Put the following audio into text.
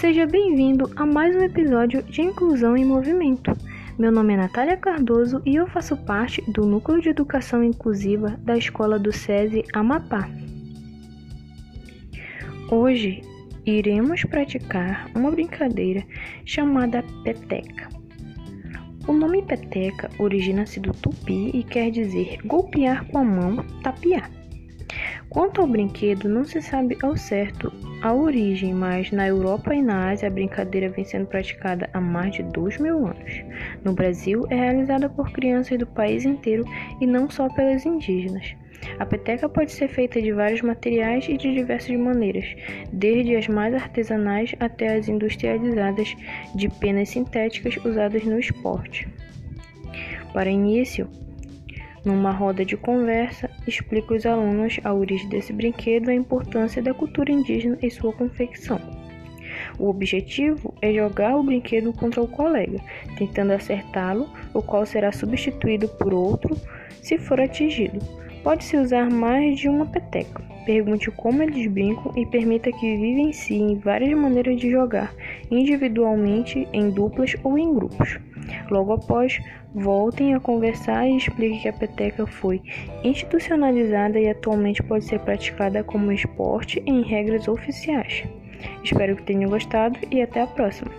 Seja bem-vindo a mais um episódio de Inclusão em Movimento. Meu nome é Natália Cardoso e eu faço parte do Núcleo de Educação Inclusiva da Escola do SESI Amapá. Hoje iremos praticar uma brincadeira chamada peteca. O nome peteca origina-se do tupi e quer dizer golpear com a mão, tapear. Quanto ao brinquedo, não se sabe ao certo a origem, mas na Europa e na Ásia a brincadeira vem sendo praticada há mais de dois mil anos. No Brasil, é realizada por crianças do país inteiro e não só pelas indígenas. A peteca pode ser feita de vários materiais e de diversas maneiras, desde as mais artesanais até as industrializadas de penas sintéticas usadas no esporte. Para início, numa roda de conversa, explica aos alunos a origem desse brinquedo e a importância da cultura indígena e sua confecção. O objetivo é jogar o brinquedo contra o colega, tentando acertá-lo, o qual será substituído por outro se for atingido. Pode-se usar mais de uma peteca. Pergunte como eles brincam e permita que vivenciem várias maneiras de jogar, individualmente, em duplas ou em grupos. Logo após, voltem a conversar e explique que a peteca foi institucionalizada e atualmente pode ser praticada como esporte em regras oficiais. Espero que tenham gostado e até a próxima!